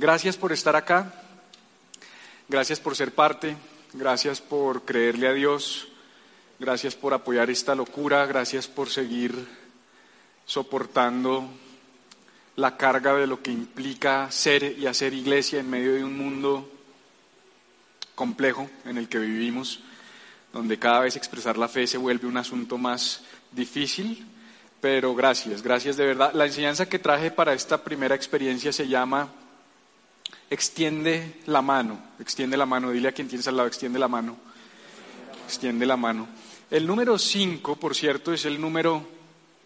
Gracias por estar acá, gracias por ser parte, gracias por creerle a Dios, gracias por apoyar esta locura, gracias por seguir soportando la carga de lo que implica ser y hacer iglesia en medio de un mundo complejo en el que vivimos, donde cada vez expresar la fe se vuelve un asunto más difícil, pero gracias, gracias de verdad. La enseñanza que traje para esta primera experiencia se llama extiende la mano, extiende la mano, dile a quien tienes al lado, extiende la mano, extiende la mano. El número 5, por cierto, es el número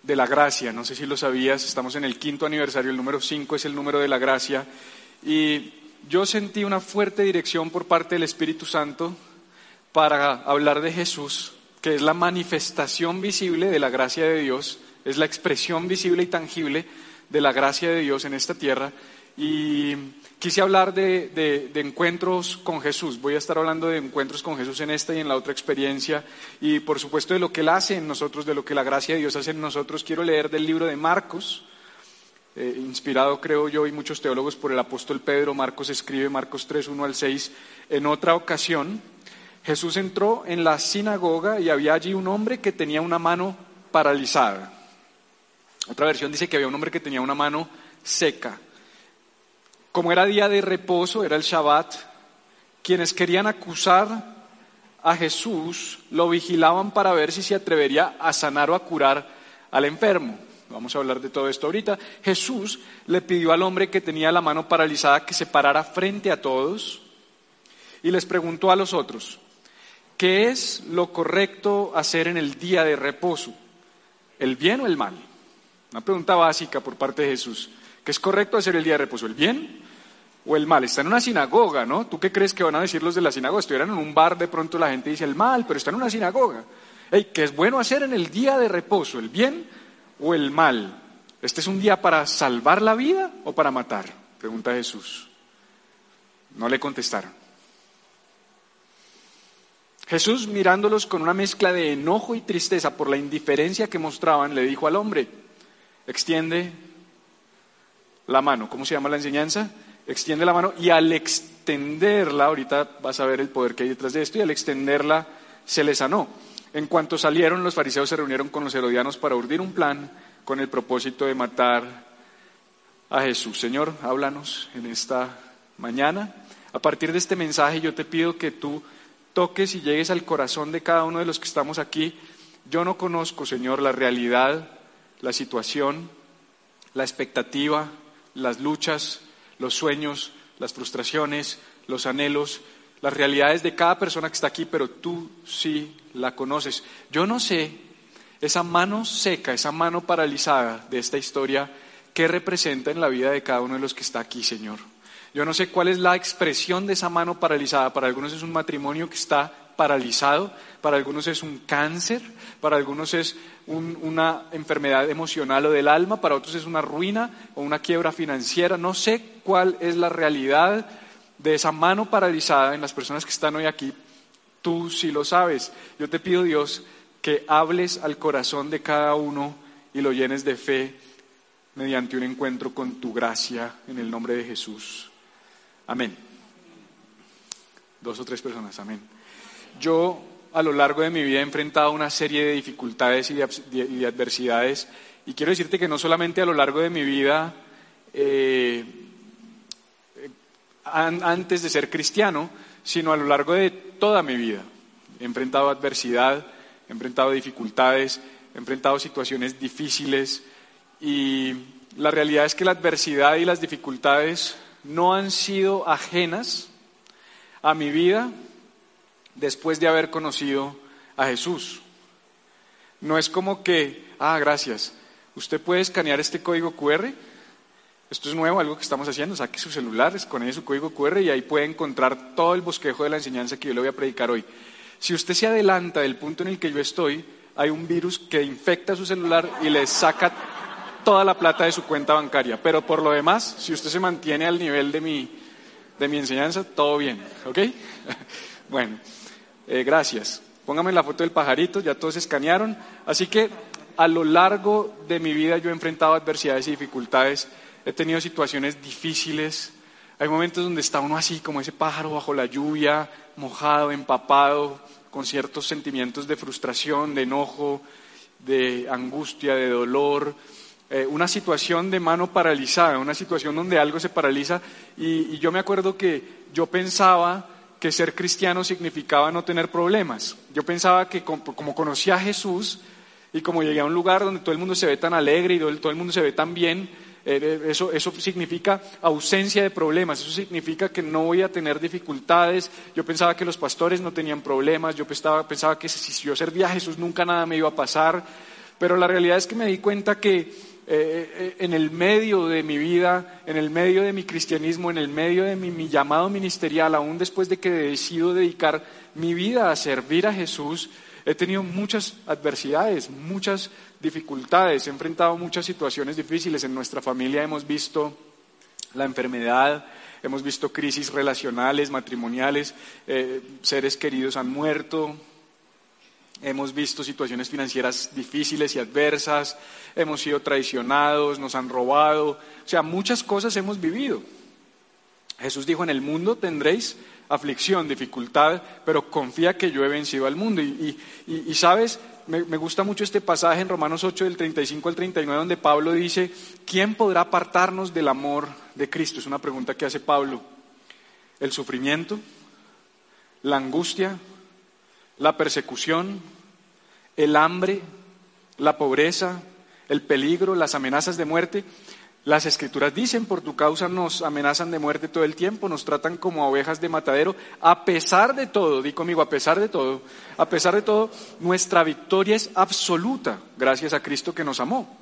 de la gracia, no sé si lo sabías, estamos en el quinto aniversario, el número 5 es el número de la gracia, y yo sentí una fuerte dirección por parte del Espíritu Santo para hablar de Jesús, que es la manifestación visible de la gracia de Dios, es la expresión visible y tangible de la gracia de Dios en esta tierra, y quise hablar de, encuentros con Jesús. Voy a estar hablando de encuentros con Jesús en esta y en la otra experiencia. Y por supuesto de lo que Él hace en nosotros, de lo que la gracia de Dios hace en nosotros. Quiero leer del libro de Marcos, eh, inspirado creo yo y muchos teólogos por el apóstol Pedro. Marcos escribe Marcos 3, 1 al 6. En otra ocasión, Jesús entró en la sinagoga y había allí un hombre que tenía una mano paralizada. Otra versión dice que había un hombre que tenía una mano seca. Como era día de reposo, era el Shabbat, quienes querían acusar a Jesús lo vigilaban para ver si se atrevería a sanar o a curar al enfermo. Vamos a hablar de todo esto ahorita. Jesús le pidió al hombre que tenía la mano paralizada que se parara frente a todos y les preguntó a los otros, ¿qué es lo correcto hacer en el día de reposo? ¿El bien o el mal? Una pregunta básica por parte de Jesús. ¿Qué es correcto hacer el día de reposo? ¿El bien o el mal? Está en una sinagoga, ¿no? ¿Tú qué crees que van a decir los de la sinagoga? Estuvieran en un bar, de pronto la gente dice el mal, pero está en una sinagoga. ¿Qué es bueno hacer en el día de reposo? ¿El bien o el mal? ¿Este es un día para salvar la vida o para matar? Pregunta Jesús. No le contestaron. Jesús, mirándolos con una mezcla de enojo y tristeza por la indiferencia que mostraban, le dijo al hombre, extiende la mano. ¿Cómo se llama la enseñanza? Extiende la mano y al extenderla, ahorita vas a ver el poder que hay detrás de esto, y al extenderla se le sanó. En cuanto salieron, los fariseos se reunieron con los herodianos para urdir un plan con el propósito de matar a Jesús. Señor, háblanos en esta mañana. A partir de este mensaje yo te pido que tú toques y llegues al corazón de cada uno de los que estamos aquí. Yo no conozco, Señor, la realidad, la situación, la expectativa, las luchas, los sueños, las frustraciones, los anhelos, las realidades de cada persona que está aquí, pero tú sí la conoces. Yo no sé esa mano seca, esa mano paralizada de esta historia, qué representa en la vida de cada uno de los que está aquí, Señor. Yo no sé cuál es la expresión de esa mano paralizada. Para algunos es un matrimonio que está paralizado, para algunos es un cáncer, para algunos es una enfermedad emocional o del alma, para otros es una ruina o una quiebra financiera. No sé cuál es la realidad de esa mano paralizada en las personas que están hoy aquí. Tú sí lo sabes. Yo te pido, Dios, que hables al corazón de cada uno y lo llenes de fe mediante un encuentro con tu gracia en el nombre de Jesús. Amén. Dos o tres personas, amén. Yo a lo largo de mi vida he enfrentado una serie de dificultades y de, adversidades y quiero decirte que no solamente a lo largo de mi vida, eh, antes de ser cristiano, sino a lo largo de toda mi vida. He enfrentado adversidad, he enfrentado dificultades, he enfrentado situaciones difíciles y la realidad es que la adversidad y las dificultades no han sido ajenas a mi vida después de haber conocido a Jesús. No es como que, ah, gracias, usted puede escanear este código QR. Esto es nuevo, algo que estamos haciendo. Saque su celular, escanee su código QR y ahí puede encontrar todo el bosquejo de la enseñanza que yo le voy a predicar hoy. Si usted se adelanta del punto en el que yo estoy, hay un virus que infecta su celular y le saca toda la plata de su cuenta bancaria. Pero por lo demás, si usted se mantiene al nivel de mi, de mi enseñanza, todo bien. ¿Ok? bueno. Eh, gracias. Póngame la foto del pajarito, ya todos escanearon. Así que a lo largo de mi vida yo he enfrentado adversidades y dificultades, he tenido situaciones difíciles, Hay momentos donde está uno así, como ese pájaro bajo la lluvia, mojado, empapado, con ciertos sentimientos de frustración, de enojo, de angustia, de dolor, eh, una situación de mano paralizada, una situación donde algo se paraliza. Y, yo me acuerdo que yo pensaba que ser cristiano significaba no tener problemas. Yo pensaba que como, conocía a Jesús y como llegué a un lugar donde todo el mundo se ve tan alegre y todo el mundo se ve tan bien, eso, eso, significa ausencia de problemas, eso significa que no voy a tener dificultades. Yo pensaba que los pastores no tenían problemas, yo pensaba, pensaba que si yo servía a Jesús nunca nada me iba a pasar, pero la realidad es que me di cuenta que eh, eh, en el medio de mi vida, en el medio de mi cristianismo, en el medio de mi, llamado ministerial, aún después de que decido dedicar mi vida a servir a Jesús, he tenido muchas adversidades, muchas dificultades, he enfrentado muchas situaciones difíciles. En nuestra familia hemos visto la enfermedad, hemos visto crisis relacionales, matrimoniales, eh, seres queridos han muerto, hemos visto situaciones financieras difíciles y adversas, hemos sido traicionados, nos han robado, o sea, muchas cosas hemos vivido. Jesús dijo, en el mundo tendréis aflicción, dificultad, pero confía que yo he vencido al mundo. Y, sabes, me, gusta mucho este pasaje en Romanos 8 del 35 al 39, donde Pablo dice, ¿quién podrá apartarnos del amor de Cristo? Es una pregunta que hace Pablo. ¿El sufrimiento? ¿La angustia? ¿La persecución? ¿El hambre? ¿La pobreza? el peligro, las amenazas de muerte. Las escrituras dicen, por tu causa nos amenazan de muerte todo el tiempo, nos tratan como ovejas de matadero. A pesar de todo, di conmigo, a pesar de todo, a pesar de todo, nuestra victoria es absoluta gracias a Cristo que nos amó.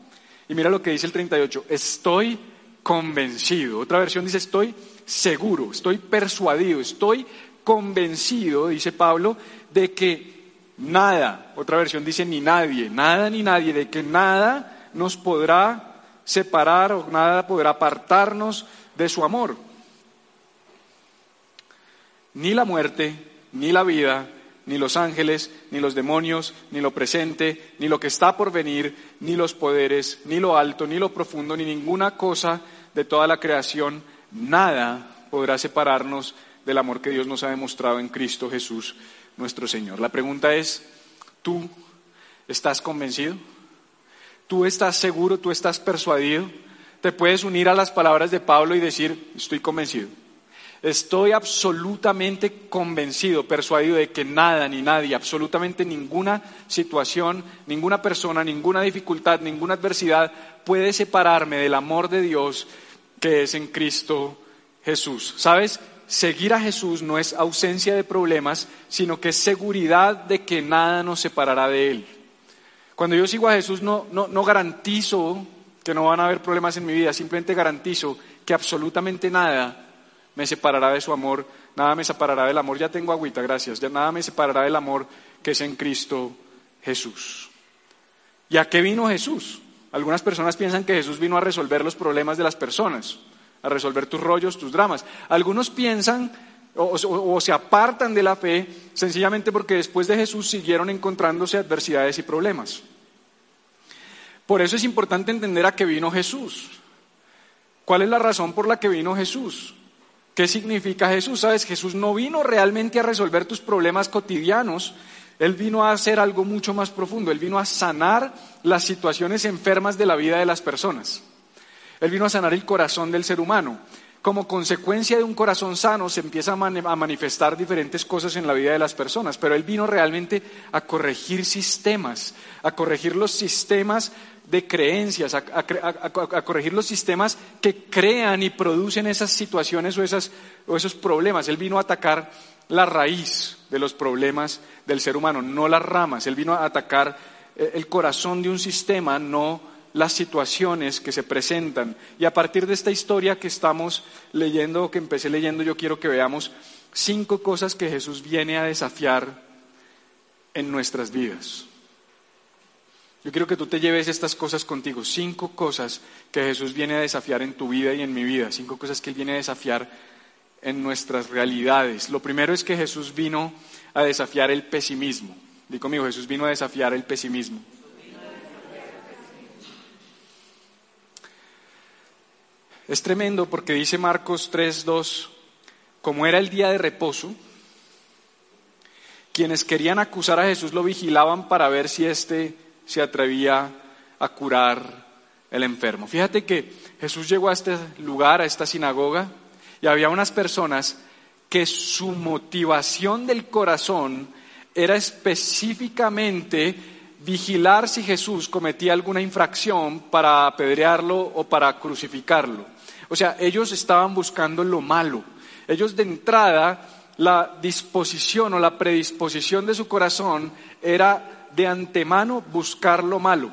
Y mira lo que dice el 38, estoy convencido. Otra versión dice, estoy seguro, estoy persuadido, estoy convencido, dice Pablo, de que nada, otra versión dice ni nadie, nada ni nadie, de que nada nos podrá separar o nada podrá apartarnos de su amor. Ni la muerte, ni la vida, ni los ángeles, ni los demonios, ni lo presente, ni lo que está por venir, ni los poderes, ni lo alto, ni lo profundo, ni ninguna cosa de toda la creación, nada podrá separarnos del amor que Dios nos ha demostrado en Cristo Jesús nuestro Señor. La pregunta es, ¿tú estás convencido? ¿Tú estás seguro? ¿Tú estás persuadido? Te puedes unir a las palabras de Pablo y decir, estoy convencido. Estoy absolutamente convencido, persuadido de que nada ni nadie, absolutamente ninguna situación, ninguna persona, ninguna dificultad, ninguna adversidad puede separarme del amor de Dios que es en Cristo Jesús. ¿Sabes? seguir a Jesús no es ausencia de problemas, sino que es seguridad de que nada nos separará de Él. Cuando yo sigo a Jesús no, no, garantizo que no van a haber problemas en mi vida, simplemente garantizo que absolutamente nada me separará de su amor, nada me separará del amor, ya tengo agüita, gracias, ya nada me separará del amor que es en Cristo Jesús. ¿Y a qué vino Jesús? Algunas personas piensan que Jesús vino a resolver los problemas de las personas a resolver tus rollos, tus dramas. Algunos piensan o, se apartan de la fe sencillamente porque después de Jesús siguieron encontrándose adversidades y problemas. Por eso es importante entender a qué vino Jesús. ¿Cuál es la razón por la que vino Jesús? ¿Qué significa Jesús? Sabes, Jesús no vino realmente a resolver tus problemas cotidianos, Él vino a hacer algo mucho más profundo, Él vino a sanar las situaciones enfermas de la vida de las personas. Él vino a sanar el corazón del ser humano. Como consecuencia de un corazón sano se empiezan a manifestar diferentes cosas en la vida de las personas, pero Él vino realmente a corregir sistemas, a corregir los sistemas de creencias, a, corregir los sistemas que crean y producen esas situaciones o, o esos problemas. Él vino a atacar la raíz de los problemas del ser humano, no las ramas. Él vino a atacar eh, el corazón de un sistema, no las situaciones que se presentan. Y a partir de esta historia que estamos leyendo, que empecé leyendo, yo quiero que veamos cinco cosas que Jesús viene a desafiar en nuestras vidas. Yo quiero que tú te lleves estas cosas contigo, cinco cosas que Jesús viene a desafiar en tu vida y en mi vida, cinco cosas que Él viene a desafiar en nuestras realidades. Lo primero es que Jesús vino a desafiar el pesimismo. Digo conmigo, Jesús vino a desafiar el pesimismo. Es tremendo porque dice Marcos 3:2, como era el día de reposo, quienes querían acusar a Jesús lo vigilaban para ver si éste se atrevía a curar el enfermo. Fíjate que Jesús llegó a este lugar, a esta sinagoga, y había unas personas que su motivación del corazón era específicamente vigilar si Jesús cometía alguna infracción para apedrearlo o para crucificarlo. O sea, ellos estaban buscando lo malo. Ellos de entrada, la disposición o la predisposición de su corazón era de antemano buscar lo malo.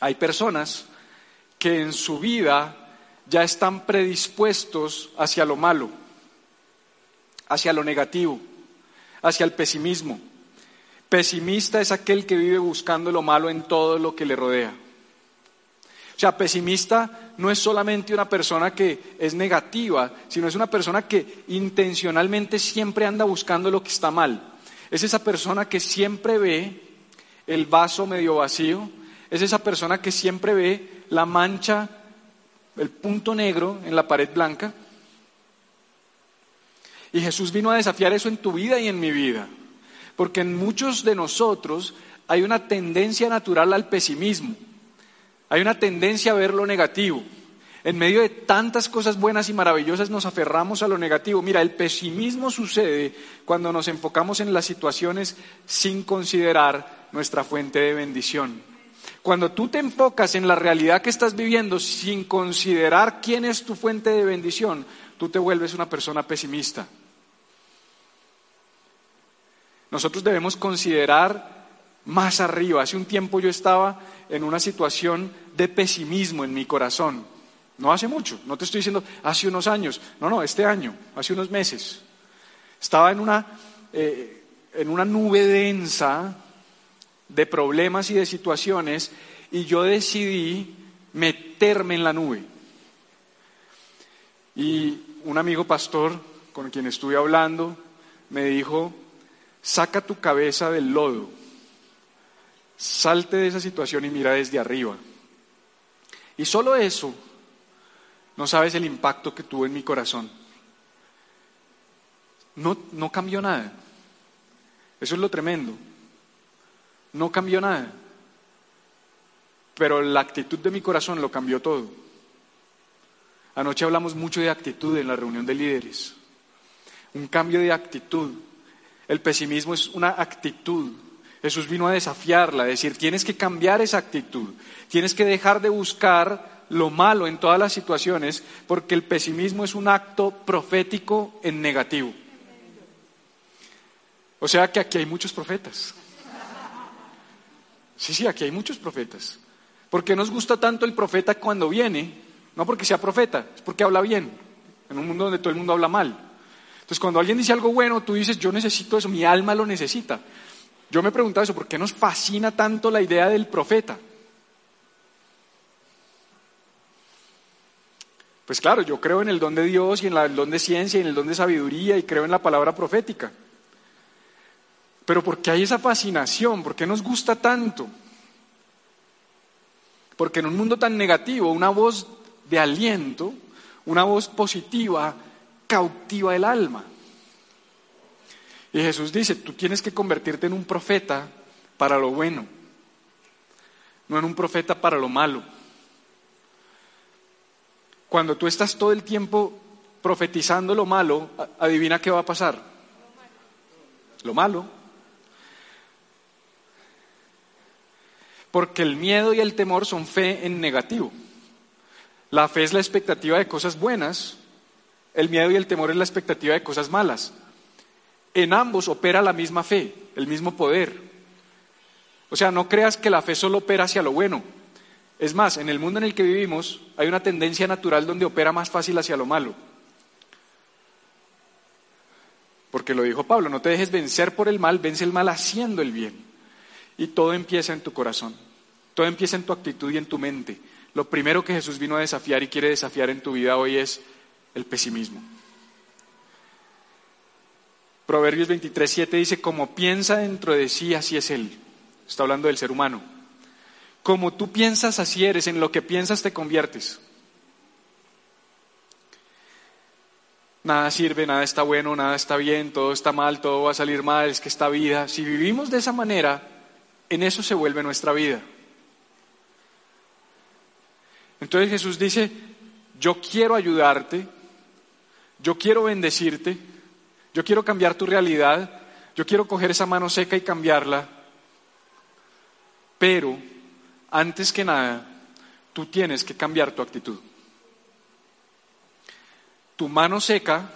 Hay personas que en su vida ya están predispuestos hacia lo malo, hacia lo negativo, hacia el pesimismo. Pesimista es aquel que vive buscando lo malo en todo lo que le rodea. O sea, pesimista no es solamente una persona que es negativa, sino es una persona que intencionalmente siempre anda buscando lo que está mal. Es esa persona que siempre ve el vaso medio vacío, es esa persona que siempre ve la mancha, el punto negro en la pared blanca. Y Jesús vino a desafiar eso en tu vida y en mi vida, porque en muchos de nosotros hay una tendencia natural al pesimismo. Hay una tendencia a ver lo negativo. En medio de tantas cosas buenas y maravillosas nos aferramos a lo negativo. Mira, el pesimismo sucede cuando nos enfocamos en las situaciones sin considerar nuestra fuente de bendición. Cuando tú te enfocas en la realidad que estás viviendo sin considerar quién es tu fuente de bendición, tú te vuelves una persona pesimista. Nosotros debemos considerar más arriba. Hace un tiempo yo estaba en una situación de pesimismo en mi corazón. No hace mucho, no te estoy diciendo hace unos años, no, no, este año, hace unos meses. Estaba en una, eh, en una nube densa de problemas y de situaciones y yo decidí meterme en la nube. Y un amigo pastor con quien estuve hablando me dijo, saca tu cabeza del lodo Salte de esa situación y mira desde arriba. Y solo eso, no sabes el impacto que tuvo en mi corazón. No, no cambió nada. Eso es lo tremendo. No cambió nada. Pero la actitud de mi corazón lo cambió todo. Anoche hablamos mucho de actitud en la reunión de líderes. Un cambio de actitud. El pesimismo es una actitud Jesús vino a desafiarla, a decir, tienes que cambiar esa actitud, tienes que dejar de buscar lo malo en todas las situaciones, porque el pesimismo es un acto profético en negativo. O sea que aquí hay muchos profetas. Sí, sí, aquí hay muchos profetas. ¿Por qué nos gusta tanto el profeta cuando viene? No porque sea profeta, es porque habla bien, en un mundo donde todo el mundo habla mal. Entonces, cuando alguien dice algo bueno, tú dices, yo necesito eso, mi alma lo necesita. Yo me preguntaba eso, ¿por qué nos fascina tanto la idea del profeta? Pues claro, yo creo en el don de Dios y en el don de ciencia y en el don de sabiduría y creo en la palabra profética. Pero ¿por qué hay esa fascinación? ¿Por qué nos gusta tanto? Porque en un mundo tan negativo, una voz de aliento, una voz positiva, cautiva el alma. Y Jesús dice, tú tienes que convertirte en un profeta para lo bueno, no en un profeta para lo malo. Cuando tú estás todo el tiempo profetizando lo malo, adivina qué va a pasar. Lo malo. Porque el miedo y el temor son fe en negativo. La fe es la expectativa de cosas buenas, el miedo y el temor es la expectativa de cosas malas. En ambos opera la misma fe, el mismo poder. O sea, no creas que la fe solo opera hacia lo bueno. Es más, en el mundo en el que vivimos hay una tendencia natural donde opera más fácil hacia lo malo. Porque lo dijo Pablo, no te dejes vencer por el mal, vence el mal haciendo el bien. Y todo empieza en tu corazón, todo empieza en tu actitud y en tu mente. Lo primero que Jesús vino a desafiar y quiere desafiar en tu vida hoy es el pesimismo. Proverbios 23, 7 dice, como piensa dentro de sí, así es él. Está hablando del ser humano. Como tú piensas, así eres. En lo que piensas, te conviertes. Nada sirve, nada está bueno, nada está bien, todo está mal, todo va a salir mal, es que esta vida, si vivimos de esa manera, en eso se vuelve nuestra vida. Entonces Jesús dice, yo quiero ayudarte, yo quiero bendecirte, yo quiero cambiar tu realidad, yo quiero coger esa mano seca y cambiarla, pero antes que nada, tú tienes que cambiar tu actitud. Tu mano seca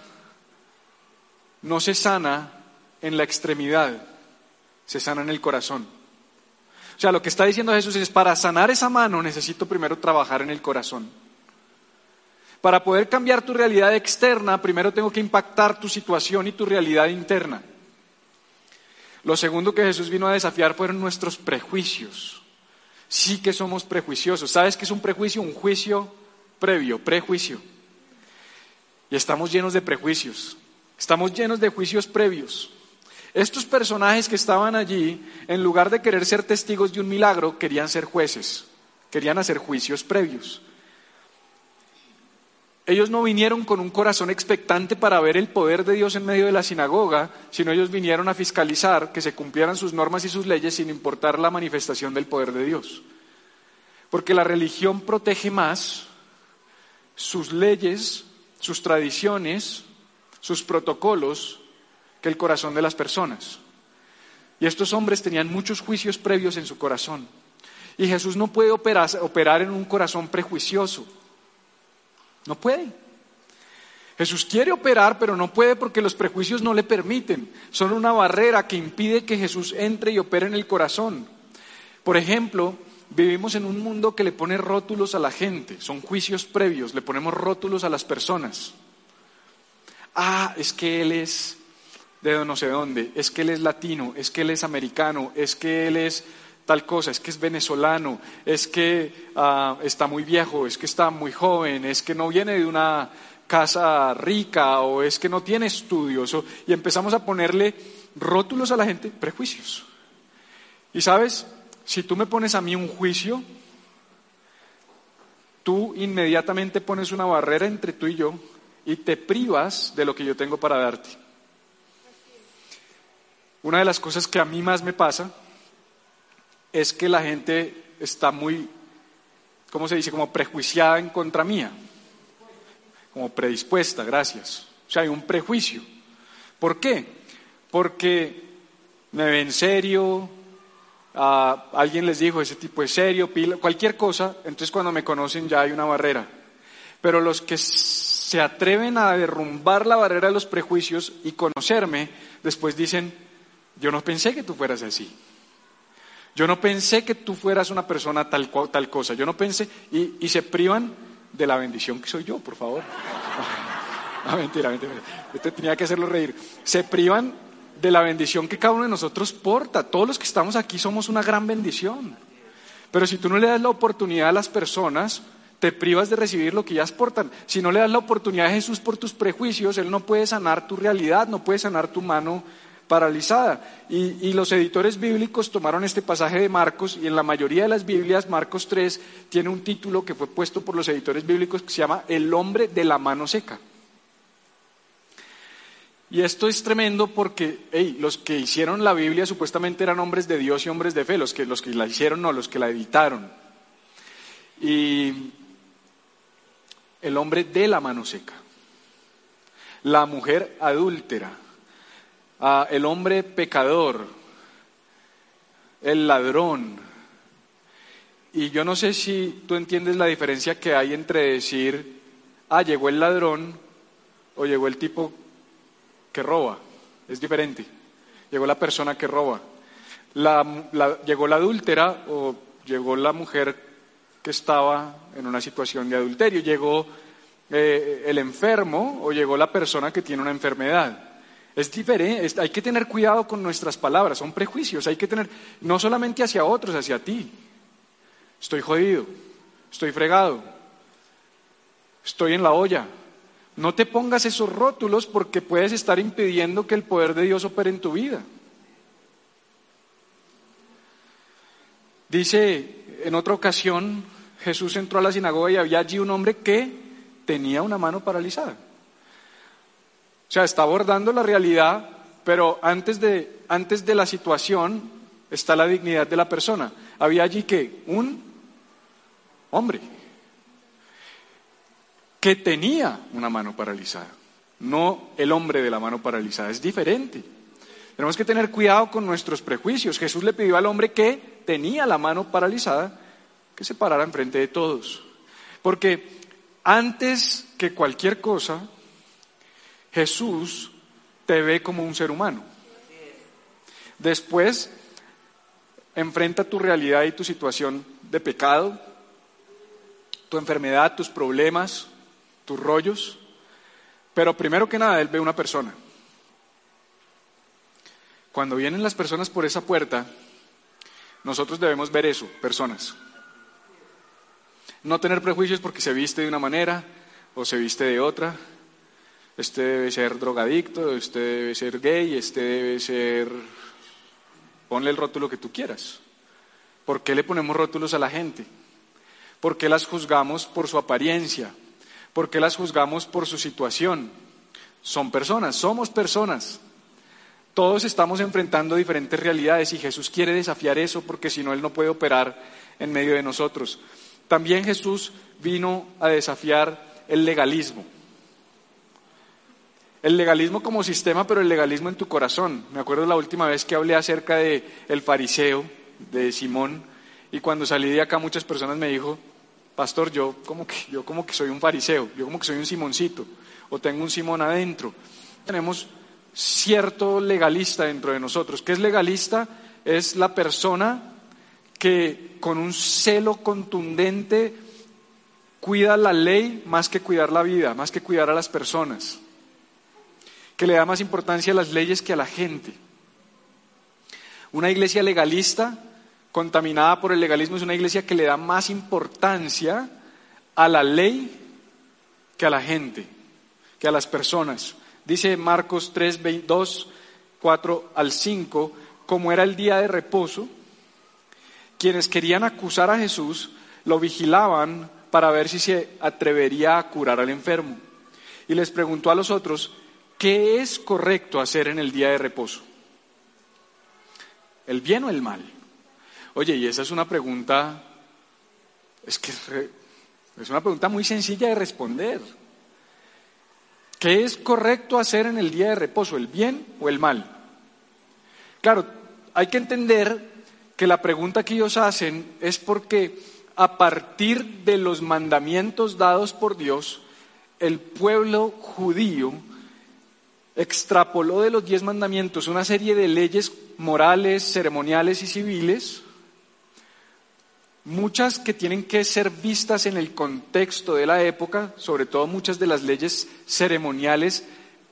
no se sana en la extremidad, se sana en el corazón. O sea, lo que está diciendo Jesús es, para sanar esa mano necesito primero trabajar en el corazón. Para poder cambiar tu realidad externa, primero tengo que impactar tu situación y tu realidad interna. Lo segundo que Jesús vino a desafiar fueron nuestros prejuicios. Sí que somos prejuiciosos. ¿Sabes qué es un prejuicio? Un juicio previo, prejuicio. Y estamos llenos de prejuicios. Estamos llenos de juicios previos. Estos personajes que estaban allí, en lugar de querer ser testigos de un milagro, querían ser jueces, querían hacer juicios previos. Ellos no vinieron con un corazón expectante para ver el poder de Dios en medio de la sinagoga, sino ellos vinieron a fiscalizar que se cumplieran sus normas y sus leyes sin importar la manifestación del poder de Dios. Porque la religión protege más sus leyes, sus tradiciones, sus protocolos que el corazón de las personas. Y estos hombres tenían muchos juicios previos en su corazón. Y Jesús no puede operar, en un corazón prejuicioso. No puede. Jesús quiere operar, pero no puede porque los prejuicios no le permiten. Son una barrera que impide que Jesús entre y opere en el corazón. Por ejemplo, vivimos en un mundo que le pone rótulos a la gente. Son juicios previos, le ponemos rótulos a las personas. Ah, es que él es de no sé dónde, es que él es latino, es que él es americano, es que él es tal cosa, es que es venezolano, es que ah, está muy viejo, es que está muy joven, es que no viene de una casa rica o es que no tiene estudios. y empezamos a ponerle rótulos a la gente, prejuicios. Y sabes, si tú me pones a mí un juicio, tú inmediatamente pones una barrera entre tú y yo y te privas de lo que yo tengo para darte. Una de las cosas que a mí más me pasa es que la gente está muy, ¿cómo se dice? Como prejuiciada en contra mía, como predispuesta, gracias. O sea, hay un prejuicio. ¿Por qué? Porque me ven serio, a alguien les dijo ese tipo es serio, cualquier cosa, entonces cuando me conocen ya hay una barrera. Pero los que se atreven a derrumbar la barrera de los prejuicios y conocerme, después dicen, yo no pensé que tú fueras así. Yo no pensé que tú fueras una persona tal, tal cosa. Yo no pensé, y, se privan de la bendición que soy yo, por favor. No, mentira, mentira. Yo tenía que hacerlo reír. Se privan de la bendición que cada uno de nosotros porta. Todos los que estamos aquí somos una gran bendición. Pero si tú no le das la oportunidad a las personas, te privas de recibir lo que ellas portan. Si no le das la oportunidad a Jesús por tus prejuicios, Él no puede sanar tu realidad, no puede sanar tu mano paralizada. Y, los editores bíblicos tomaron este pasaje de Marcos y en la mayoría de las Biblias, Marcos 3 tiene un título que fue puesto por los editores bíblicos que se llama El hombre de la mano seca. Y esto es tremendo porque los que hicieron la Biblia supuestamente eran hombres de Dios y hombres de fe, los que, los que la hicieron no, los que la editaron. Y el hombre de la mano seca, la mujer adúltera, el hombre pecador, el ladrón. Y yo no sé si tú entiendes la diferencia que hay entre decir, ah, llegó el ladrón o llegó el tipo que roba. Es diferente. Llegó la persona que roba. llegó la adúltera o llegó la mujer que estaba en una situación de adulterio. Llegó eh, el enfermo o llegó la persona que tiene una enfermedad. Es diferente, hay que tener cuidado con nuestras palabras, son prejuicios, hay que tener, no solamente hacia otros, hacia ti. Estoy jodido, estoy fregado, estoy en la olla. No te pongas esos rótulos porque puedes estar impidiendo que el poder de Dios opere en tu vida. Dice, en otra ocasión, Jesús entró a la sinagoga y había allí un hombre que tenía una mano paralizada. O sea, está abordando la realidad, pero antes de, antes de la situación está la dignidad de la persona. Había allí que un hombre que tenía una mano paralizada, no el hombre de la mano paralizada, es diferente. Tenemos que tener cuidado con nuestros prejuicios. Jesús le pidió al hombre que tenía la mano paralizada que se parara enfrente de todos. Porque antes que cualquier cosa, Jesús te ve como un ser humano. Después, enfrenta tu realidad y tu situación de pecado, tu enfermedad, tus problemas, tus rollos, pero primero que nada, Él ve una persona. Cuando vienen las personas por esa puerta, nosotros debemos ver eso, personas. No tener prejuicios porque se viste de una manera o se viste de otra. Este debe ser drogadicto, este debe ser gay, este debe ser... Ponle el rótulo que tú quieras. ¿Por qué le ponemos rótulos a la gente? ¿Por qué las juzgamos por su apariencia? ¿Por qué las juzgamos por su situación? Son personas, somos personas. Todos estamos enfrentando diferentes realidades y Jesús quiere desafiar eso porque si no, Él no puede operar en medio de nosotros. También Jesús vino a desafiar el legalismo. El legalismo como sistema, pero el legalismo en tu corazón. Me acuerdo la última vez que hablé acerca de el fariseo de Simón y cuando salí de acá muchas personas me dijo, "Pastor, yo como que yo como que soy un fariseo, yo como que soy un Simoncito o tengo un Simón adentro." Tenemos cierto legalista dentro de nosotros. ¿Qué es legalista? Es la persona que con un celo contundente cuida la ley más que cuidar la vida, más que cuidar a las personas, que le da más importancia a las leyes que a la gente. Una iglesia legalista, contaminada por el legalismo, es una iglesia que le da más importancia a la ley que a la gente, que a las personas. Dice Marcos 3, 2, 4 al 5, como era el día de reposo, quienes querían acusar a Jesús lo vigilaban para ver si se atrevería a curar al enfermo. Y les preguntó a los otros, ¿qué es correcto hacer en el día de reposo? ¿El bien o el mal? Oye, y esa es una pregunta, es que es una pregunta muy sencilla de responder. ¿Qué es correcto hacer en el día de reposo, el bien o el mal? Claro, hay que entender que la pregunta que ellos hacen es porque a partir de los mandamientos dados por Dios, el pueblo judío extrapoló de los diez mandamientos una serie de leyes morales, ceremoniales y civiles, muchas que tienen que ser vistas en el contexto de la época, sobre todo muchas de las leyes ceremoniales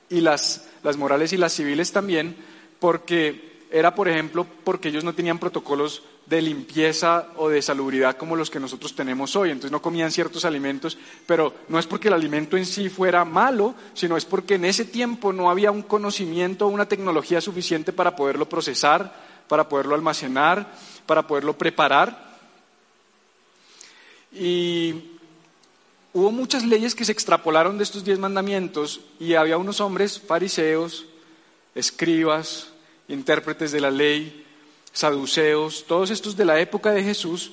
y las, las morales y las civiles también, porque era, por ejemplo, porque ellos no tenían protocolos de limpieza o de salubridad como los que nosotros tenemos hoy. Entonces no comían ciertos alimentos, pero no es porque el alimento en sí fuera malo, sino es porque en ese tiempo no había un conocimiento o una tecnología suficiente para poderlo procesar, para poderlo almacenar, para poderlo preparar. Y hubo muchas leyes que se extrapolaron de estos diez mandamientos y había unos hombres fariseos, escribas, intérpretes de la ley, saduceos, todos estos de la época de Jesús,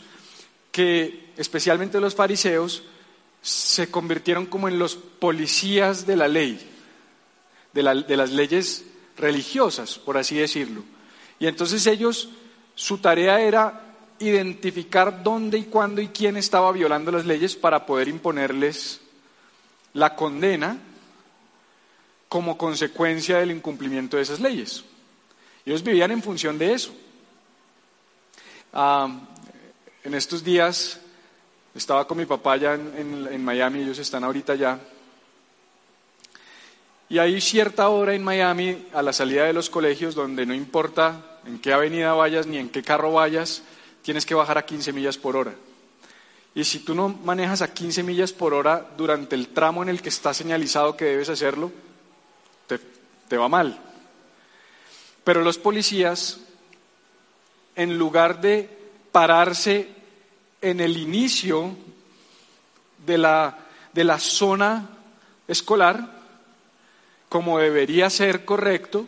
que especialmente los fariseos se convirtieron como en los policías de la ley, de, las leyes religiosas, por así decirlo. Y entonces ellos, su tarea era identificar dónde y cuándo y quién estaba violando las leyes para poder imponerles la condena como consecuencia del incumplimiento de esas leyes. Ellos vivían en función de eso. En estos días estaba con mi papá allá en, en Miami, ellos están ahorita allá. Y hay cierta hora en Miami, a la salida de los colegios, donde no importa en qué avenida vayas ni en qué carro vayas, tienes que bajar a 15 millas por hora. Y si tú no manejas a 15 millas por hora durante el tramo en el que está señalizado que debes hacerlo, te va mal. Pero los policías, en lugar de pararse en el inicio de la, de la zona escolar, como debería ser correcto,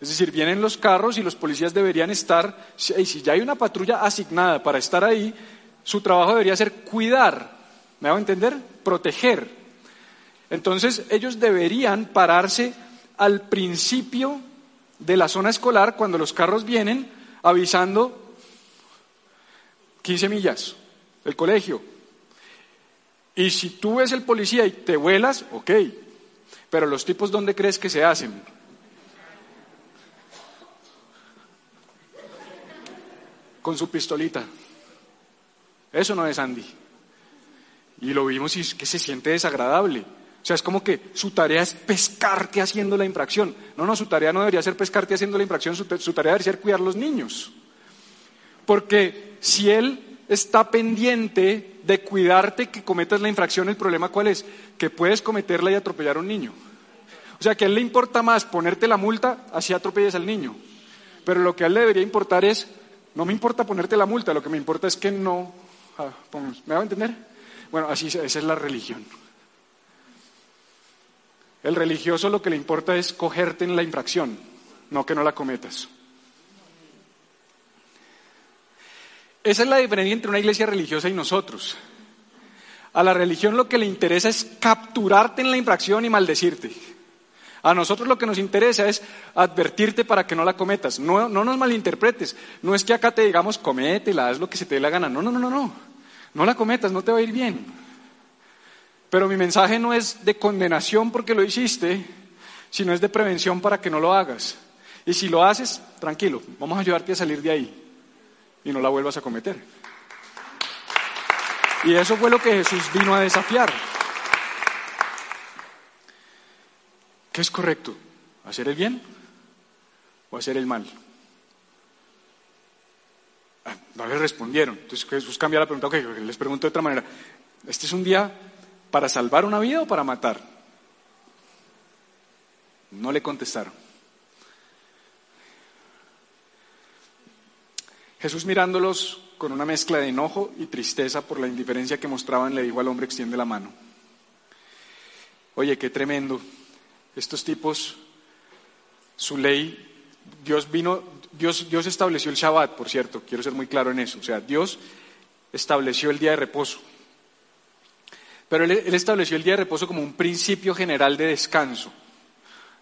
es decir, vienen los carros y los policías deberían estar, y si ya hay una patrulla asignada para estar ahí, su trabajo debería ser cuidar, ¿me hago entender? Proteger. Entonces ellos deberían pararse al principio de la zona escolar cuando los carros vienen avisando 15 millas, el colegio. Y si tú ves el policía y te vuelas, ok, pero los tipos, ¿dónde crees que se hacen? Con su pistolita. Eso no es Andy. Y lo vimos y es que se siente desagradable. O sea, es como que su tarea es pescarte haciendo la infracción. No, no, su tarea no debería ser pescarte haciendo la infracción, su, tarea debería ser cuidar los niños. Porque si él está pendiente de cuidarte que cometas la infracción, el problema cuál es? Que puedes cometerla y atropellar a un niño. O sea, que a él le importa más ponerte la multa, así atropelles al niño. Pero lo que a él le debería importar es, no me importa ponerte la multa, lo que me importa es que no... Ah, ¿Me va a entender? Bueno, así esa es la religión. El religioso lo que le importa es cogerte en la infracción, no que no la cometas. Esa es la diferencia entre una iglesia religiosa y nosotros. A la religión lo que le interesa es capturarte en la infracción y maldecirte. A nosotros lo que nos interesa es advertirte para que no la cometas. No, no nos malinterpretes. No es que acá te digamos, cométela, haz lo que se te dé la gana. No, no, no, no, no. La cometas, no te va a ir bien. Pero mi mensaje no es de condenación porque lo hiciste, sino es de prevención para que no lo hagas. Y si lo haces, tranquilo, vamos a ayudarte a salir de ahí y no la vuelvas a cometer. Y eso fue lo que Jesús vino a desafiar. ¿Qué es correcto? ¿Hacer el bien o hacer el mal? Ah, no le respondieron. Entonces Jesús cambia la pregunta. Les pregunto de otra manera. ¿Este es un día para salvar una vida o para matar? No le contestaron. Jesús mirándolos con una mezcla de enojo y tristeza por la indiferencia que mostraban, le dijo al hombre, extiende la mano. Oye, qué tremendo. Estos tipos, su ley, Dios vino, Dios, Dios estableció el Shabbat, por cierto, quiero ser muy claro en eso. O sea, Dios estableció el día de reposo. Pero él, estableció el día de reposo como un principio general de descanso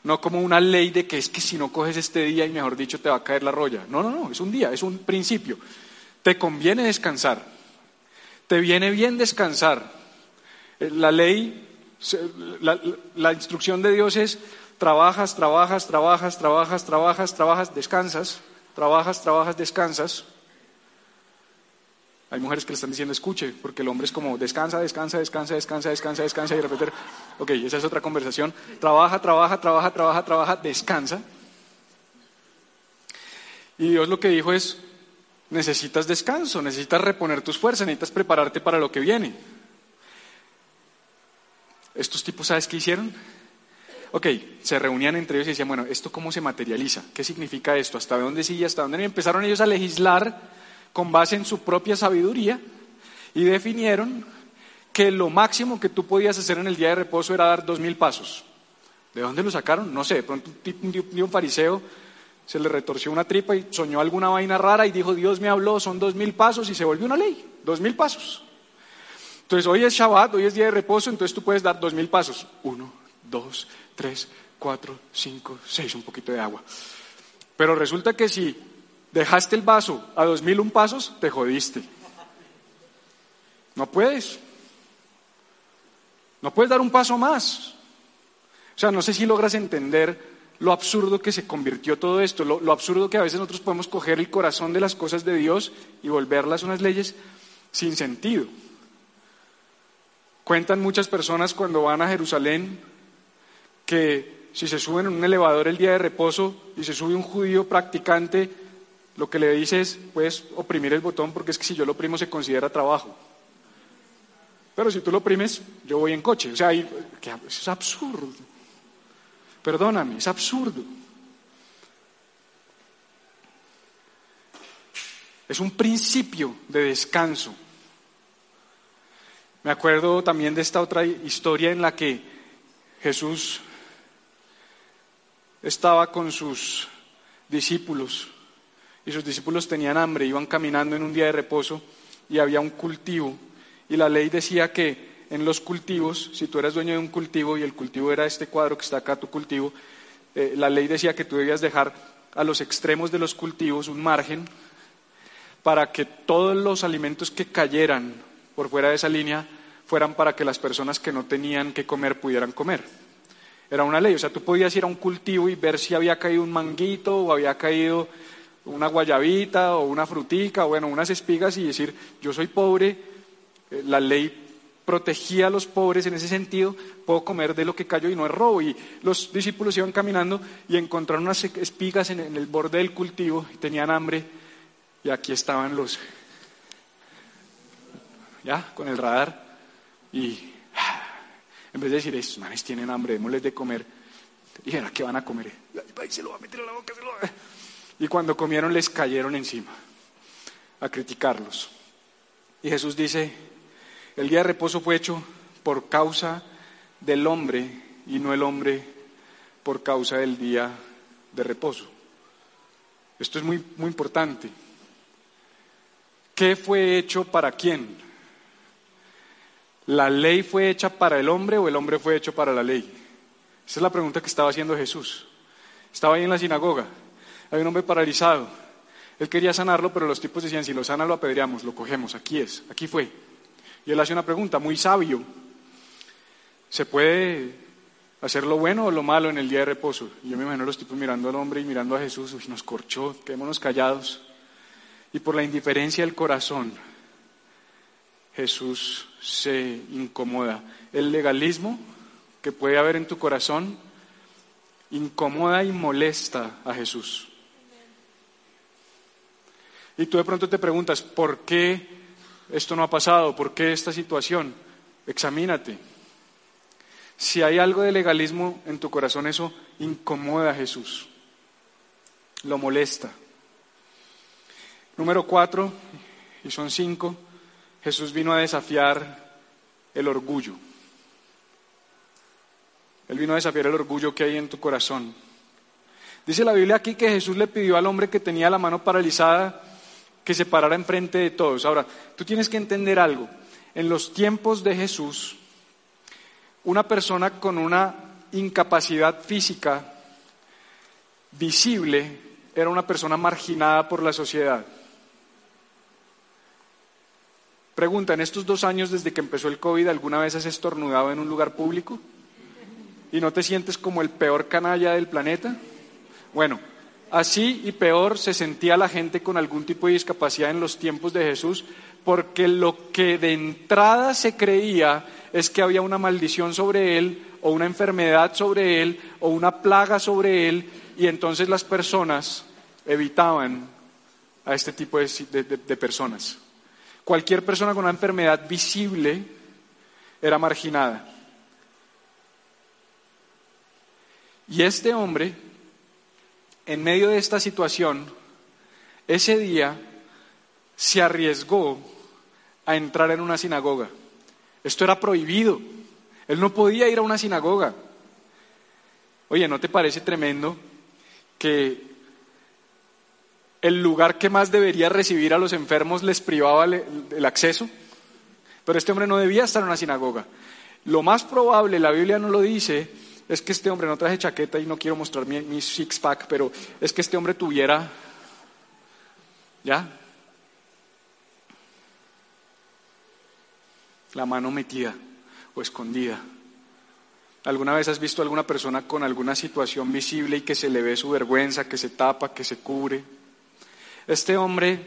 no como una ley de que es que si no coges este día y mejor dicho te va a caer la roya. No, no, no, es un día, es un principio. Te conviene descansar, te viene bien descansar. Eh, la ley, la, la instrucción de Dios es trabajas, trabajas, trabajas, trabajas, trabajas, trabajas, descansas, trabajas, trabajas, descansas. Hay mujeres que le están diciendo escuche, porque el hombre es como descansa, descansa, descansa, descansa, descansa, descansa y repetir, ok, esa es otra conversación. Trabaja, trabaja, trabaja, trabaja, trabaja, descansa. Y Dios lo que dijo es, necesitas descanso, necesitas reponer tus fuerzas, necesitas prepararte para lo que viene. Estos tipos, ¿sabes qué hicieron? Ok, se reunían entre ellos y decían, bueno, ¿esto cómo se materializa? ¿Qué significa esto? ¿Hasta dónde sigue? ¿Hasta dónde? empezaron ellos a legislar con base en su propia sabiduría y definieron que lo máximo que tú podías hacer en el día de reposo era dar dos mil pasos. ¿De dónde lo sacaron? No sé, de pronto un, un fariseo se le retorció una tripa y soñó alguna vaina rara y dijo, Dios me habló, son dos mil pasos y se volvió una ley, dos mil pasos. Entonces hoy es Shabbat, hoy es día de reposo, entonces tú puedes dar dos mil pasos. Uno, dos, tres, cuatro, cinco, seis, un poquito de agua. Pero resulta que si dejaste el vaso a dos mil un pasos, te jodiste. No puedes. No puedes dar un paso más. O sea, no sé si logras entender lo absurdo que se convirtió todo esto, lo, lo, absurdo que a veces nosotros podemos coger el corazón de las cosas de Dios y volverlas unas leyes sin sentido. Cuentan muchas personas cuando van a Jerusalén que si se suben en un elevador el día de reposo y se sube un judío practicante, lo que le dice es, puedes oprimir el botón porque es que si yo lo oprimo se considera trabajo. Pero si tú lo oprimes, yo voy en coche. O sea, es absurdo. Perdóname, es absurdo. Es un principio de descanso. Me acuerdo también de esta otra historia en la que Jesús estaba con sus discípulos y sus discípulos tenían hambre, iban caminando en un día de reposo y había un cultivo y la ley decía que en los cultivos, si tú eras dueño de un cultivo y el cultivo era este cuadro que está acá, tu cultivo, eh, la ley decía que tú debías dejar a los extremos de los cultivos un margen para que todos los alimentos que cayeran por fuera de esa línea fueran para que las personas que no tenían que comer pudieran comer. Era una ley, o sea, tú podías ir a un cultivo y ver si había caído un manguito o había caído una guayabita o una frutica o bueno, unas espigas y decir, yo soy pobre, eh, la ley protegía a los pobres en ese sentido, puedo comer de lo que cayó y no es robo. Y los discípulos iban caminando y encontraron unas espigas en, el borde del cultivo y tenían hambre y aquí estaban los, ya, con el radar y en vez de decir, estos manes tienen hambre, démosles de comer, dijeron, ¿qué van a comer? se lo va a meter en la boca, se lo va a... Y cuando comieron les cayeron encima a criticarlos. Y Jesús dice, el día de reposo fue hecho por causa del hombre y no el hombre por causa del día de reposo. Esto es muy, muy importante. ¿Qué fue hecho para quién? ¿La ley fue hecha para el hombre o el hombre fue hecho para la ley? Esa es la pregunta que estaba haciendo Jesús. Estaba ahí en la sinagoga. Hay un hombre paralizado. Él quería sanarlo, pero los tipos decían, si lo sana lo apedreamos, lo cogemos, aquí es, aquí fue. Y él hace una pregunta muy sabio. ¿Se puede hacer lo bueno o lo malo en el día de reposo? Y yo me imagino los tipos mirando al hombre y mirando a Jesús, y nos corchó, quedémonos callados. Y por la indiferencia del corazón, Jesús se incomoda. El legalismo que puede haber en tu corazón incomoda y molesta a Jesús. Y tú de pronto te preguntas, ¿por qué esto no ha pasado, ¿por qué esta situación? Examínate. Si hay algo de legalismo en tu corazón, eso incomoda a Jesús, lo molesta. Número cuatro, y son cinco, Jesús vino a desafiar el orgullo. Él vino a desafiar el orgullo que hay en tu corazón. Dice la Biblia aquí que Jesús le pidió al hombre que tenía la mano paralizada que se parara enfrente de todos. Ahora, tú tienes que entender algo. En los tiempos de Jesús, una persona con una incapacidad física visible era una persona marginada por la sociedad. Pregunta, ¿en estos dos años desde que empezó el COVID alguna vez has estornudado en un lugar público? ¿Y no te sientes como el peor canalla del planeta? Bueno, Así y peor se sentía la gente con algún tipo de discapacidad en los tiempos de Jesús, porque lo que de entrada se creía es que había una maldición sobre él, o una enfermedad sobre él, o una plaga sobre él, y entonces las personas evitaban a este tipo de, personas. Cualquier persona con una enfermedad visible era marginada. Y este hombre en medio de esta situación, ese día se arriesgó a entrar en una sinagoga. Esto era prohibido. Él no podía ir a una sinagoga. Oye, ¿no te parece tremendo que el lugar que más debería recibir a los enfermos les privaba el acceso? Pero este hombre no debía estar en una sinagoga. Lo más probable, la Biblia no lo dice, es que este hombre, no traje chaqueta y no quiero mostrar mi, six-pack, pero es que este hombre tuviera, ¿ya? La mano metida o escondida. ¿Alguna vez has visto a alguna persona con alguna situación visible y que se le ve su vergüenza, que se tapa, que se cubre? Este hombre,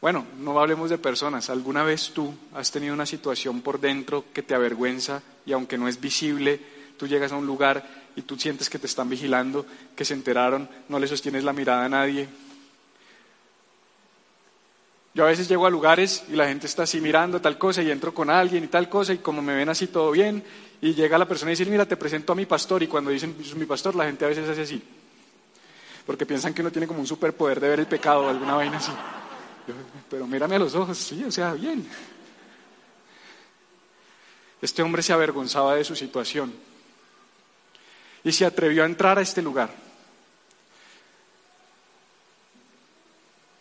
bueno, no hablemos de personas, ¿alguna vez tú has tenido una situación por dentro que te avergüenza y aunque no es visible, tú llegas a un lugar y tú sientes que te están vigilando, que se enteraron, no le sostienes la mirada a nadie. Yo a veces llego a lugares y la gente está así mirando tal cosa y entro con alguien y tal cosa y como me ven así todo bien y llega la persona y dice, mira, te presento a mi pastor y cuando dicen, mi pastor, la gente a veces hace así. Porque piensan que uno tiene como un superpoder de ver el pecado o alguna vaina así. Pero mírame a los ojos, sí, o sea, bien. Este hombre se avergonzaba de su situación. Y se atrevió a entrar a este lugar.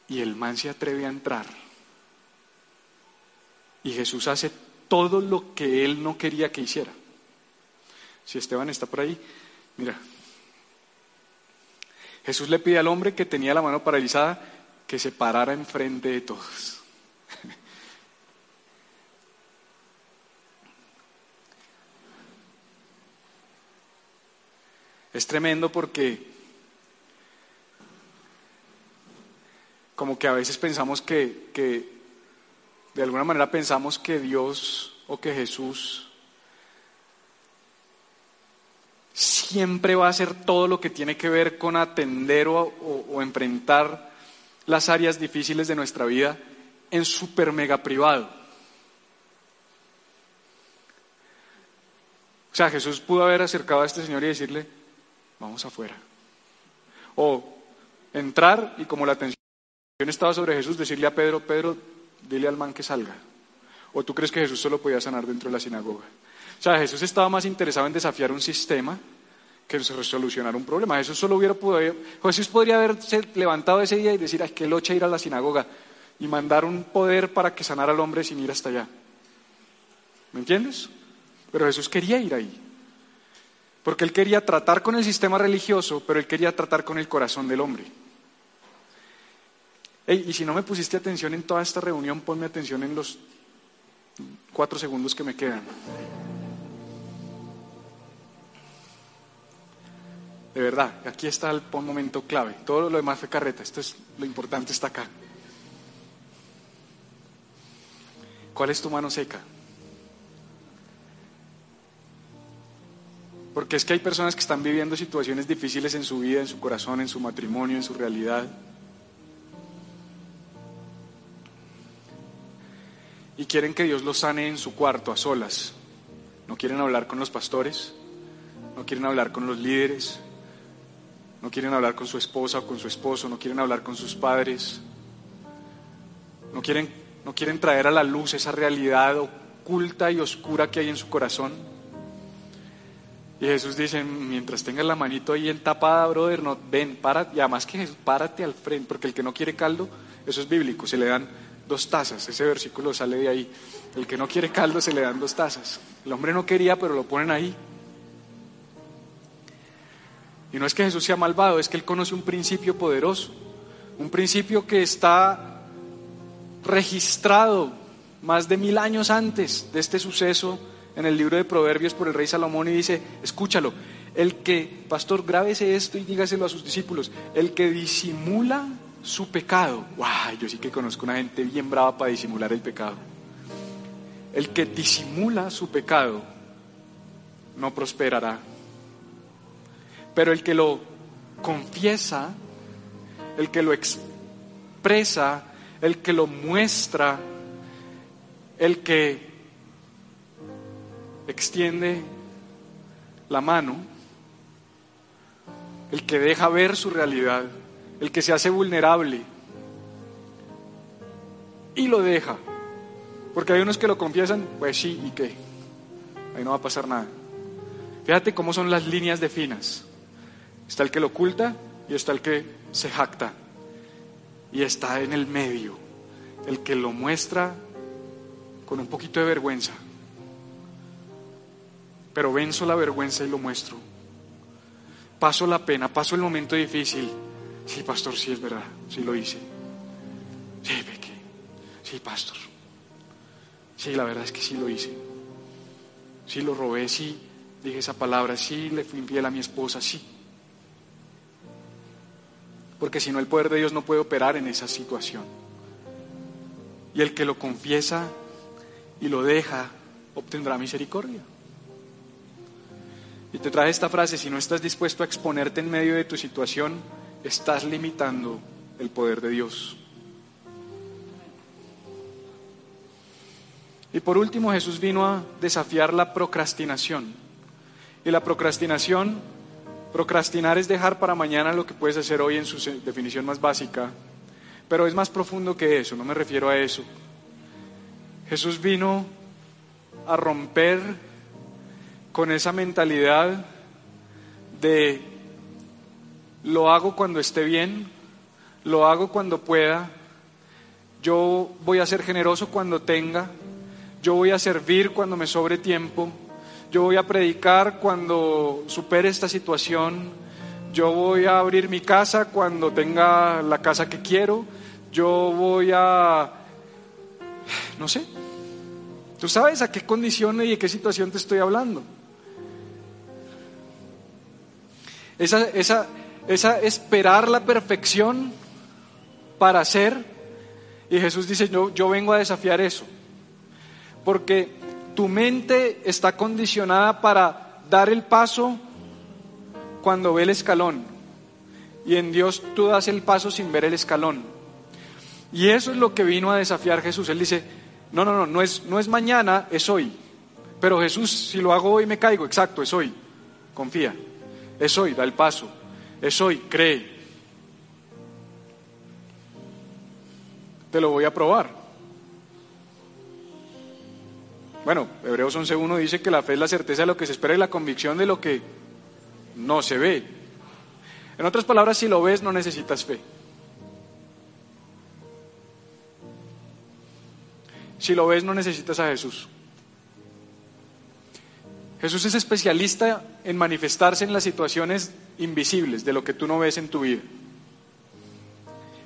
Y el man se atreve a entrar. Y Jesús hace todo lo que él no quería que hiciera. Si Esteban está por ahí, mira. Jesús le pide al hombre que tenía la mano paralizada que se parara enfrente de todos. Es tremendo porque como que a veces pensamos que, de alguna manera pensamos que Dios o que Jesús siempre va a hacer todo lo que tiene que ver con atender o, o enfrentar las áreas difíciles de nuestra vida en super mega privado. O sea, Jesús pudo haber acercado a este señor y decirle, vamos afuera. O entrar y como la atención estaba sobre Jesús, decirle a Pedro, Pedro, dile al man que salga. ¿O tú crees que Jesús solo podía sanar dentro de la sinagoga? O sea, Jesús estaba más interesado en desafiar un sistema que solucionar un problema. Jesús solo hubiera podido, Jesús podría haberse levantado ese día y decir, ay, qué locha ir a la sinagoga y mandar un poder para que sanara al hombre sin ir hasta allá. ¿Me entiendes? Pero Jesús quería ir ahí. Porque él quería tratar con el sistema religioso, pero él quería tratar con el corazón del hombre. y si no me pusiste atención en toda esta reunión, ponme atención en los cuatro segundos que me quedan. De verdad, aquí está el momento clave. Todo lo demás fue carreta. Esto es lo importante está acá. ¿Cuál es tu mano seca? Porque es que hay personas que están viviendo situaciones difíciles en su vida, en su corazón, en su matrimonio, en su realidad. Y quieren que Dios los sane en su cuarto, a solas. No quieren hablar con los pastores, no quieren hablar con los líderes, no quieren hablar con su esposa o con su esposo, no quieren hablar con sus padres, no quieren, no quieren traer a la luz esa realidad oculta y oscura que hay en su corazón. Y Jesús dice, mientras tengas la manito ahí tapada, brother, no, ven, párate, y además que Jesús, párate al frente, porque el que no quiere caldo, eso es bíblico, se le dan dos tazas, ese versículo sale de ahí. El que no quiere caldo se le dan dos tazas. El hombre no quería, pero lo ponen ahí. Y no es que Jesús sea malvado, es que Él conoce un principio poderoso, un principio que está registrado más de mil años antes de este suceso en el libro de Proverbios por el rey Salomón y dice, escúchalo, el que, pastor, grábese esto y dígaselo a sus discípulos, el que disimula su pecado, guay, yo sí que conozco una gente bien brava para disimular el pecado, el que disimula su pecado no prosperará, pero el que lo confiesa, el que lo expresa, el que lo muestra, el que extiende la mano, el que deja ver su realidad, el que se hace vulnerable y lo deja. Porque hay unos que lo confiesan, pues sí, ¿y qué? Ahí no va a pasar nada. Fíjate cómo son las líneas de finas. Está el que lo oculta y está el que se jacta. Y está en el medio, el que lo muestra con un poquito de vergüenza pero venzo la vergüenza y lo muestro. Paso la pena, paso el momento difícil. Sí, pastor, sí es verdad, sí lo hice. Sí, pequé. Sí, pastor. Sí, la verdad es que sí lo hice. Sí lo robé, sí dije esa palabra, sí le fui infiel a mi esposa, sí. Porque si no, el poder de Dios no puede operar en esa situación. Y el que lo confiesa y lo deja, obtendrá misericordia. Y te traje esta frase, si no estás dispuesto a exponerte en medio de tu situación, estás limitando el poder de Dios. Y por último, Jesús vino a desafiar la procrastinación. Y la procrastinación, procrastinar es dejar para mañana lo que puedes hacer hoy en su definición más básica, pero es más profundo que eso, no me refiero a eso. Jesús vino a romper con esa mentalidad de lo hago cuando esté bien, lo hago cuando pueda, yo voy a ser generoso cuando tenga, yo voy a servir cuando me sobre tiempo, yo voy a predicar cuando supere esta situación, yo voy a abrir mi casa cuando tenga la casa que quiero, yo voy a, no sé, tú sabes a qué condiciones y de qué situación te estoy hablando. Esa, esa, esa esperar la perfección para hacer, y Jesús dice, yo, yo vengo a desafiar eso, porque tu mente está condicionada para dar el paso cuando ve el escalón. Y en Dios tú das el paso sin ver el escalón. Y eso es lo que vino a desafiar Jesús. Él dice, no, no, no, no es, no es mañana, es hoy. Pero Jesús, si lo hago hoy me caigo, exacto, es hoy. Confía. Es hoy, da el paso. Es hoy, cree. Te lo voy a probar. Bueno, Hebreos 11.1 dice que la fe es la certeza de lo que se espera y la convicción de lo que no se ve. En otras palabras, si lo ves, no necesitas fe. Si lo ves, no necesitas a Jesús. Jesús es especialista en manifestarse en las situaciones invisibles de lo que tú no ves en tu vida.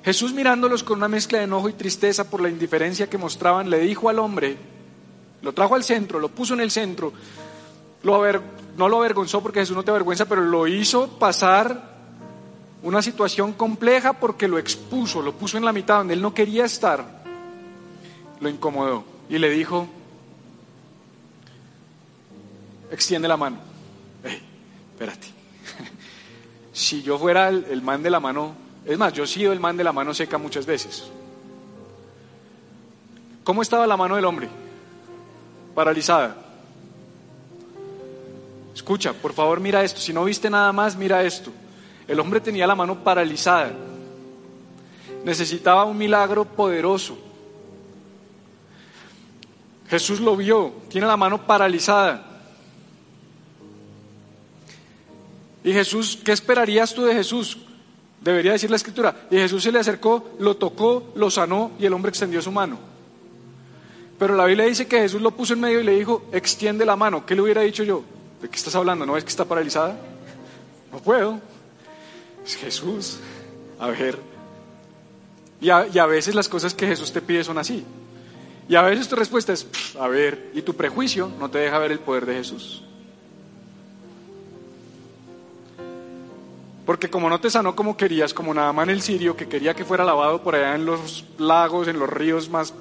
Jesús mirándolos con una mezcla de enojo y tristeza por la indiferencia que mostraban, le dijo al hombre, lo trajo al centro, lo puso en el centro, no lo avergonzó porque Jesús no te avergüenza, pero lo hizo pasar una situación compleja porque lo expuso, lo puso en la mitad donde él no quería estar lo incomodó y le dijo, extiende la mano. espérate. si yo fuera el, man de la mano, es más, yo he sido el man de la mano seca muchas veces. ¿Cómo estaba la mano del hombre? Paralizada. Escucha, por favor mira esto. Si no viste nada más, mira esto. El hombre tenía la mano paralizada. Necesitaba un milagro poderoso. Jesús lo vio, tiene la mano paralizada. Y Jesús, ¿qué esperarías tú de Jesús? Debería decir la escritura. Y Jesús se le acercó, lo tocó, lo sanó y el hombre extendió su mano. Pero la Biblia dice que Jesús lo puso en medio y le dijo, extiende la mano. ¿Qué le hubiera dicho yo? ¿De qué estás hablando? ¿No ves que está paralizada? No puedo. Es Jesús. A ver. Y a, y a veces las cosas que Jesús te pide son así. Y a veces tu respuesta es, a ver, y tu prejuicio no te deja ver el poder de Jesús. Porque como no te sanó como querías, como nada más el sirio que quería que fuera lavado por allá en los lagos, en los ríos más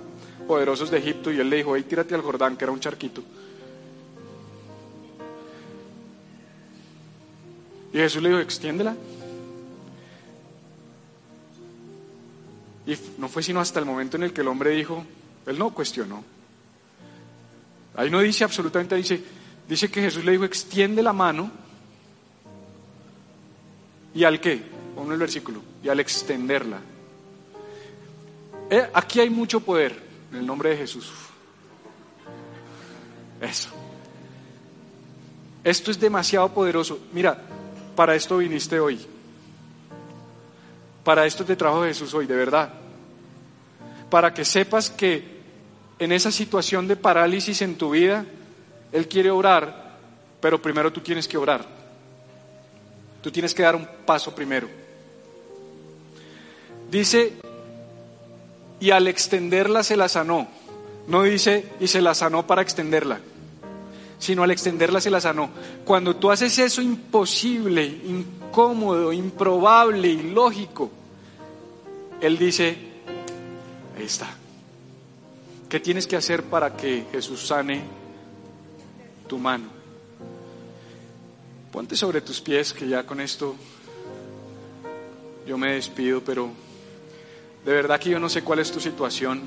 poderosos de Egipto, y él le dijo, hey, tírate al Jordán, que era un charquito. Y Jesús le dijo, extiéndela. Y no fue sino hasta el momento en el que el hombre dijo, él no cuestionó. Ahí no dice absolutamente, dice, dice que Jesús le dijo, extiende la mano. ¿Y al qué? Pon el versículo. Y al extenderla. Eh, aquí hay mucho poder en el nombre de Jesús. Eso. Esto es demasiado poderoso. Mira, para esto viniste hoy. Para esto te trajo Jesús hoy, de verdad. Para que sepas que en esa situación de parálisis en tu vida, Él quiere orar, pero primero tú tienes que orar. Tú tienes que dar un paso primero. Dice, y al extenderla se la sanó. No dice, y se la sanó para extenderla, sino al extenderla se la sanó. Cuando tú haces eso imposible, incómodo, improbable, ilógico, Él dice, ahí está ¿Qué tienes que hacer para que Jesús sane tu mano? Ponte sobre tus pies, que ya con esto yo me despido, pero de verdad que yo no sé cuál es tu situación.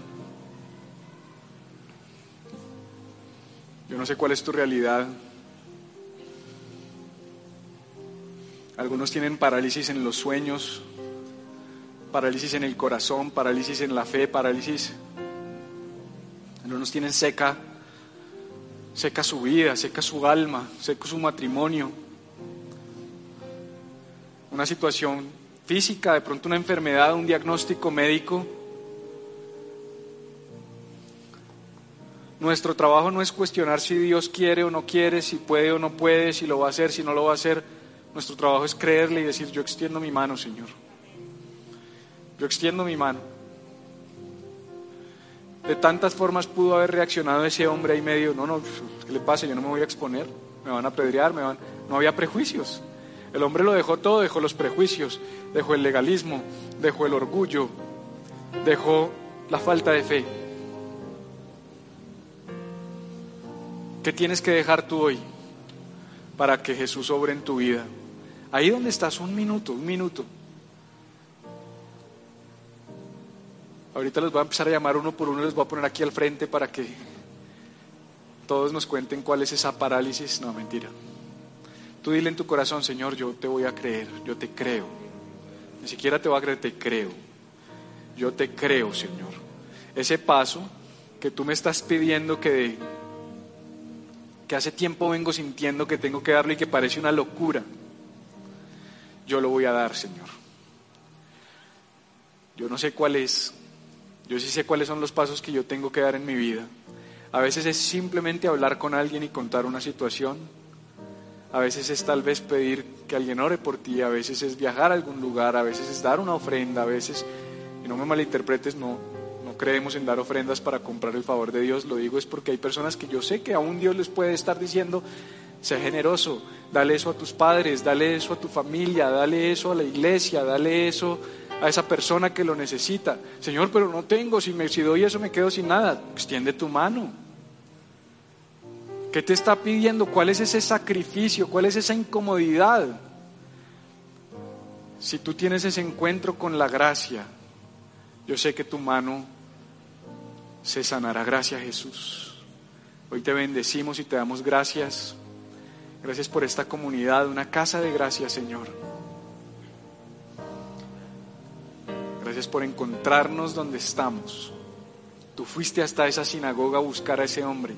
Yo no sé cuál es tu realidad. Algunos tienen parálisis en los sueños, parálisis en el corazón, parálisis en la fe, parálisis algunos tienen seca, seca su vida, seca su alma, seca su matrimonio. Una situación física, de pronto una enfermedad, un diagnóstico médico. Nuestro trabajo no es cuestionar si Dios quiere o no quiere, si puede o no puede, si lo va a hacer, si no lo va a hacer. Nuestro trabajo es creerle y decir, yo extiendo mi mano, Señor. Yo extiendo mi mano. De tantas formas pudo haber reaccionado ese hombre ahí medio, no, no, ¿qué le pasa? Yo no me voy a exponer, me van a pedrear, me van... no había prejuicios. El hombre lo dejó todo, dejó los prejuicios, dejó el legalismo, dejó el orgullo, dejó la falta de fe. ¿Qué tienes que dejar tú hoy para que Jesús obre en tu vida? Ahí donde estás, un minuto, un minuto. Ahorita les voy a empezar a llamar uno por uno, les voy a poner aquí al frente para que todos nos cuenten cuál es esa parálisis. No, mentira. Tú dile en tu corazón, Señor, yo te voy a creer, yo te creo. Ni siquiera te voy a creer, te creo. Yo te creo, Señor. Ese paso que tú me estás pidiendo que, que hace tiempo vengo sintiendo que tengo que darle y que parece una locura, yo lo voy a dar, Señor. Yo no sé cuál es, yo sí sé cuáles son los pasos que yo tengo que dar en mi vida. A veces es simplemente hablar con alguien y contar una situación. A veces es tal vez pedir que alguien ore por ti, a veces es viajar a algún lugar, a veces es dar una ofrenda, a veces, y no me malinterpretes, no, no creemos en dar ofrendas para comprar el favor de Dios, lo digo es porque hay personas que yo sé que aún Dios les puede estar diciendo, sé generoso, dale eso a tus padres, dale eso a tu familia, dale eso a la iglesia, dale eso a esa persona que lo necesita. Señor, pero no tengo, si, me, si doy eso me quedo sin nada. Extiende tu mano. ¿Qué te está pidiendo? ¿Cuál es ese sacrificio? ¿Cuál es esa incomodidad? Si tú tienes ese encuentro con la gracia, yo sé que tu mano se sanará. Gracias Jesús. Hoy te bendecimos y te damos gracias. Gracias por esta comunidad, una casa de gracia, Señor. Gracias por encontrarnos donde estamos. Tú fuiste hasta esa sinagoga a buscar a ese hombre.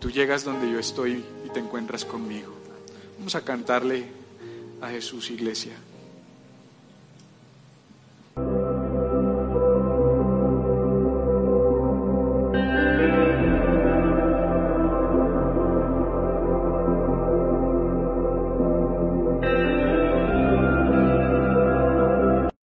Tú llegas donde yo estoy y te encuentras conmigo. Vamos a cantarle a Jesús, iglesia.